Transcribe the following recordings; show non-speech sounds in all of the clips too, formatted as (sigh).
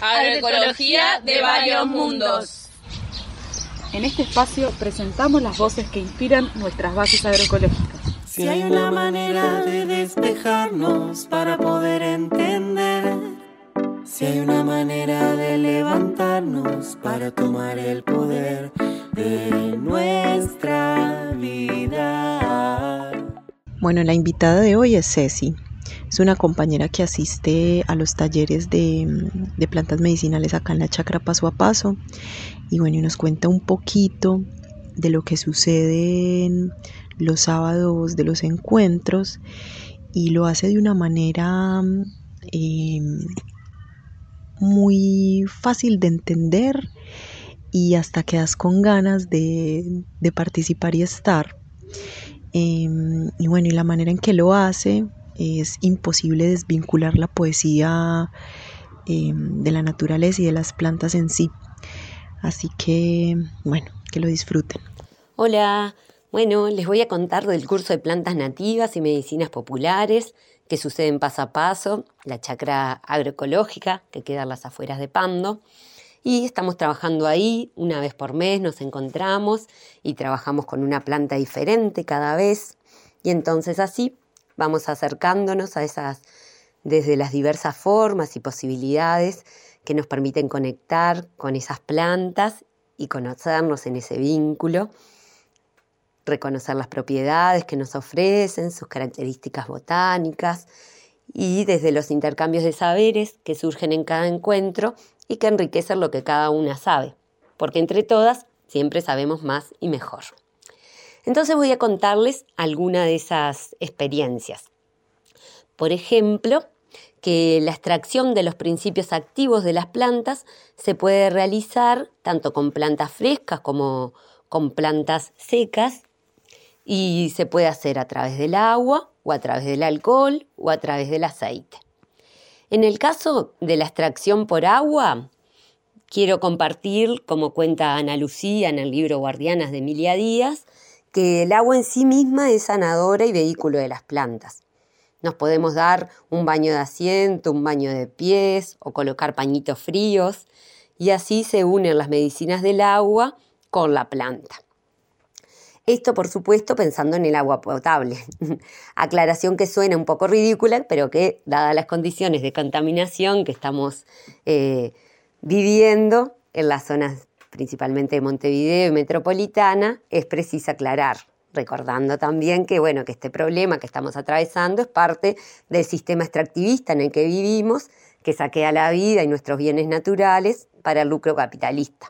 Agroecología de varios mundos. En este espacio presentamos las voces que inspiran nuestras bases agroecológicas. Si hay una manera de despejarnos para poder entender, si hay una manera de levantarnos para tomar el poder de nuestra vida. Bueno, la invitada de hoy es Ceci. Es una compañera que asiste a los talleres de, de, plantas medicinales acá en la chacra paso a paso. Y bueno, y nos cuenta un poquito de lo que sucede los sábados de los encuentros y lo hace de una manera eh, muy fácil de entender y hasta quedas con ganas de, de participar y estar. Eh, y bueno, y la manera en que lo hace es imposible desvincular la poesía eh, de la naturaleza y de las plantas en sí. Así que, bueno, que lo disfruten. Hola, bueno, les voy a contar del curso de plantas nativas y medicinas populares que sucede en paso a paso, la chacra agroecológica que queda a las afueras de Pando. Y estamos trabajando ahí, una vez por mes nos encontramos y trabajamos con una planta diferente cada vez. Y entonces así vamos acercándonos a esas, desde las diversas formas y posibilidades que nos permiten conectar con esas plantas y conocernos en ese vínculo, reconocer las propiedades que nos ofrecen, sus características botánicas y desde los intercambios de saberes que surgen en cada encuentro y que enriquecen lo que cada una sabe, porque entre todas siempre sabemos más y mejor. Entonces voy a contarles alguna de esas experiencias. Por ejemplo, que la extracción de los principios activos de las plantas se puede realizar tanto con plantas frescas como con plantas secas y se puede hacer a través del agua o a través del alcohol o a través del aceite. En el caso de la extracción por agua, quiero compartir, como cuenta Ana Lucía en el libro Guardianas de Emilia Díaz, que el agua en sí misma es sanadora y vehículo de las plantas. Nos podemos dar un baño de asiento, un baño de pies o colocar pañitos fríos y así se unen las medicinas del agua con la planta. Esto, por supuesto, pensando en el agua potable. (laughs) Aclaración que suena un poco ridícula, pero que, dadas las condiciones de contaminación que estamos eh, viviendo en las zonas principalmente de Montevideo y metropolitana, es preciso aclarar, recordando también que, bueno, que este problema que estamos atravesando es parte del sistema extractivista en el que vivimos, que saquea la vida y nuestros bienes naturales para el lucro capitalista.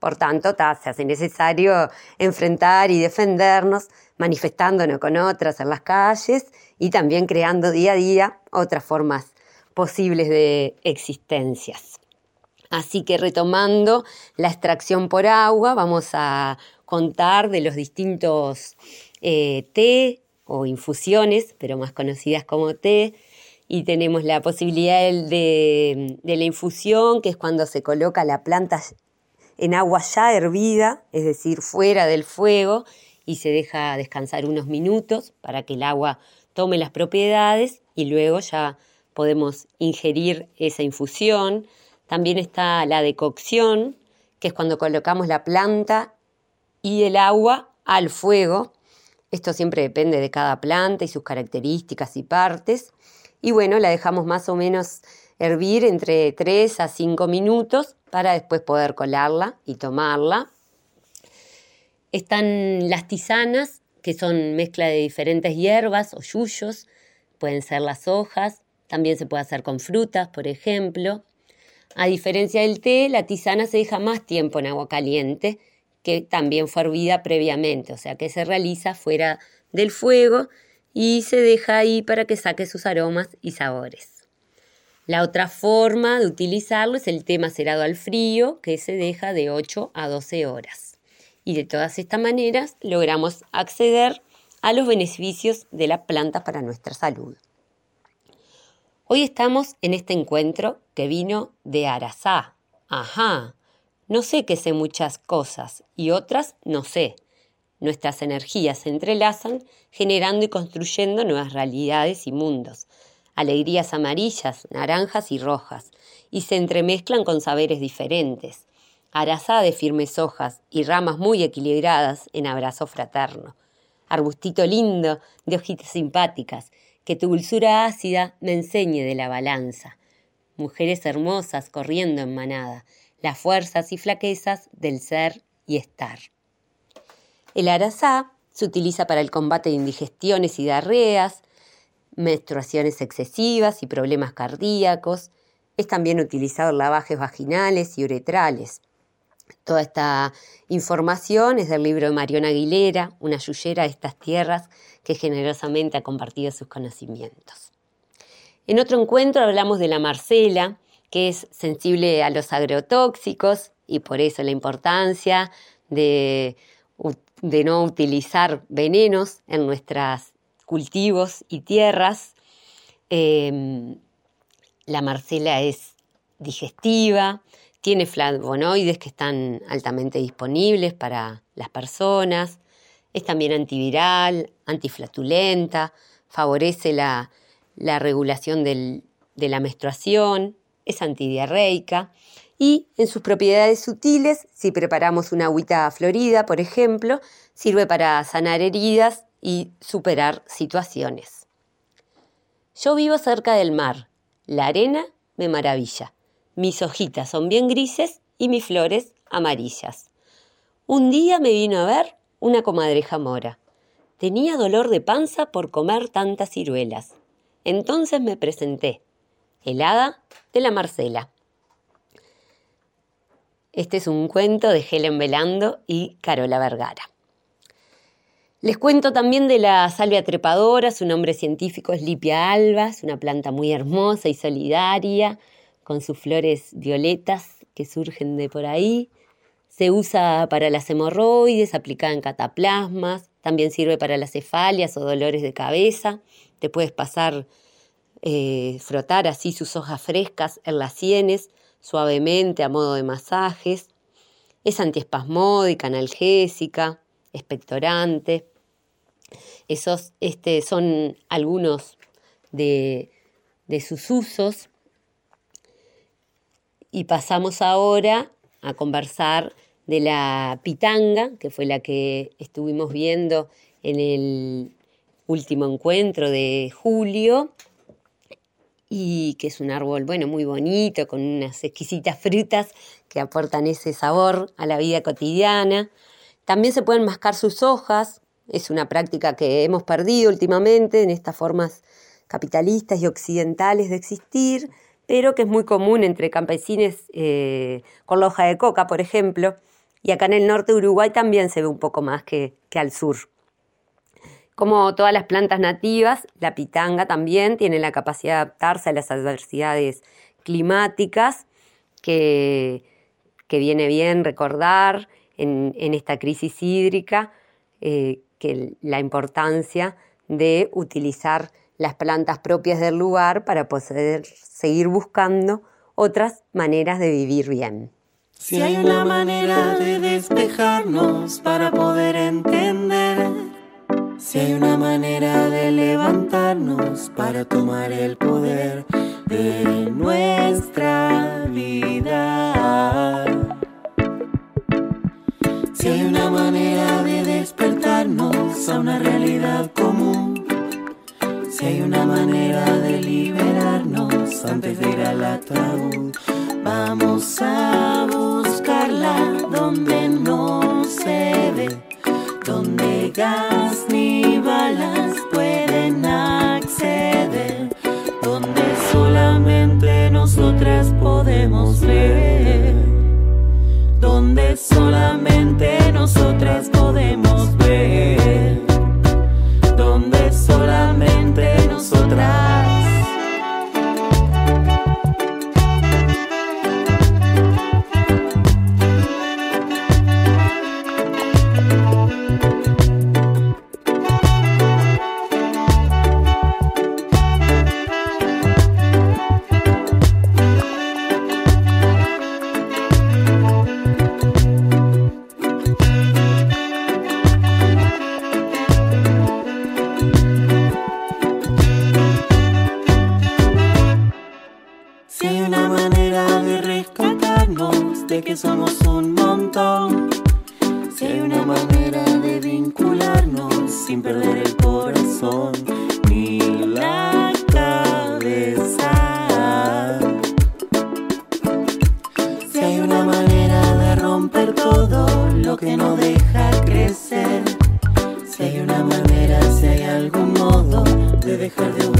Por tanto, se hace necesario enfrentar y defendernos, manifestándonos con otras en las calles y también creando día a día otras formas posibles de existencias. Así que retomando la extracción por agua, vamos a contar de los distintos eh, té o infusiones, pero más conocidas como té, y tenemos la posibilidad de, de, la infusión, que es cuando se coloca la planta en agua ya hervida, es decir, fuera del fuego, y se deja descansar unos minutos para que el agua tome las propiedades y luego ya podemos ingerir esa infusión. También está la decocción, que es cuando colocamos la planta y el agua al fuego. Esto siempre depende de cada planta y sus características y partes. Y bueno, la dejamos más o menos hervir entre 3 a 5 minutos para después poder colarla y tomarla. Están las tisanas, que son mezcla de diferentes hierbas o yuyos, pueden ser las hojas, también se puede hacer con frutas, por ejemplo. A diferencia del té, la tisana se deja más tiempo en agua caliente, que también fue hervida previamente, o sea que se realiza fuera del fuego y se deja ahí para que saque sus aromas y sabores. La otra forma de utilizarlo es el té macerado al frío, que se deja de 8 a 12 horas. Y de todas estas maneras logramos acceder a los beneficios de las plantas para nuestra salud. Hoy estamos en este encuentro que vino de Arasá. Ajá, no sé que sé muchas cosas y otras no sé. Nuestras energías se entrelazan generando y construyendo nuevas realidades y mundos, alegrías amarillas, naranjas y rojas, y se entremezclan con saberes diferentes, Arasá de firmes hojas y ramas muy equilibradas en abrazo fraterno, arbustito lindo de hojitas simpáticas, que tu dulzura ácida me enseñe de la balanza. Mujeres hermosas corriendo en manada, las fuerzas y flaquezas del ser y estar. El arasá se utiliza para el combate de indigestiones y diarreas, menstruaciones excesivas y problemas cardíacos. Es también utilizado en lavajes vaginales y uretrales. Toda esta información es del libro de Mariona Aguilera, una yuyera de estas tierras que generosamente ha compartido sus conocimientos. En otro encuentro hablamos de la Marcela, que es sensible a los agrotóxicos y por eso la importancia de, no utilizar venenos en nuestros cultivos y tierras. Em, la Marcela es digestiva, tiene flavonoides que están altamente disponibles para las personas. Es también antiviral, antiflatulenta, favorece la, regulación de la menstruación, es antidiarreica y en sus propiedades sutiles, si preparamos una agüita florida, por ejemplo, sirve para sanar heridas y superar situaciones. Yo vivo cerca del mar. La arena me maravilla. Mis hojitas son bien grises y mis flores amarillas. Un día me vino a ver una comadreja mora. Tenía dolor de panza por comer tantas ciruelas. Entonces me presenté. Helada de la Marcela. Este es un cuento de Helen Velando y Carola Vergara. Les cuento también de la salvia trepadora, su nombre científico es Lipia alba, es una planta muy hermosa y solidaria, con sus flores violetas que surgen de por ahí. Se usa para las hemorroides, aplicada en cataplasmas, también sirve para las cefalias o dolores de cabeza. Te puedes pasar, eh, frotar así sus hojas frescas en las sienes, suavemente a modo de masajes. Es antiespasmódica, analgésica, expectorante. Esos este, son algunos de, de sus usos y pasamos ahora a conversar de la pitanga, que fue la que estuvimos viendo en el último encuentro de julio, y que es un árbol, bueno, muy bonito, con unas exquisitas frutas que aportan ese sabor a la vida cotidiana. También se pueden mascar sus hojas, es una práctica que hemos perdido últimamente en estas formas capitalistas y occidentales de existir, pero que es muy común entre campesines eh, con la hoja de coca, por ejemplo, y acá en el norte de Uruguay también se ve un poco más que, al sur. Como todas las plantas nativas, la pitanga también tiene la capacidad de adaptarse a las adversidades climáticas, que, viene bien recordar en, esta crisis hídrica eh, que la importancia de utilizar las plantas propias del lugar para poder seguir buscando otras maneras de vivir bien. Si hay una manera de despejarnos para poder entender, si hay una manera de levantarnos para tomar el poder de nuestra vida, si hay una manera antes de ir al ataúd, vamos a buscarla donde no se ve, donde gas ni balas pueden acceder, donde solamente nosotras podemos ver, donde solamente nosotras podemos ver. Donde solamente nosotras de que somos un montón. Si hay una manera de vincularnos sin perder el corazón ni la cabeza. Si hay una manera de romper todo lo que no deja crecer. Si hay una manera, si hay algún modo de dejar de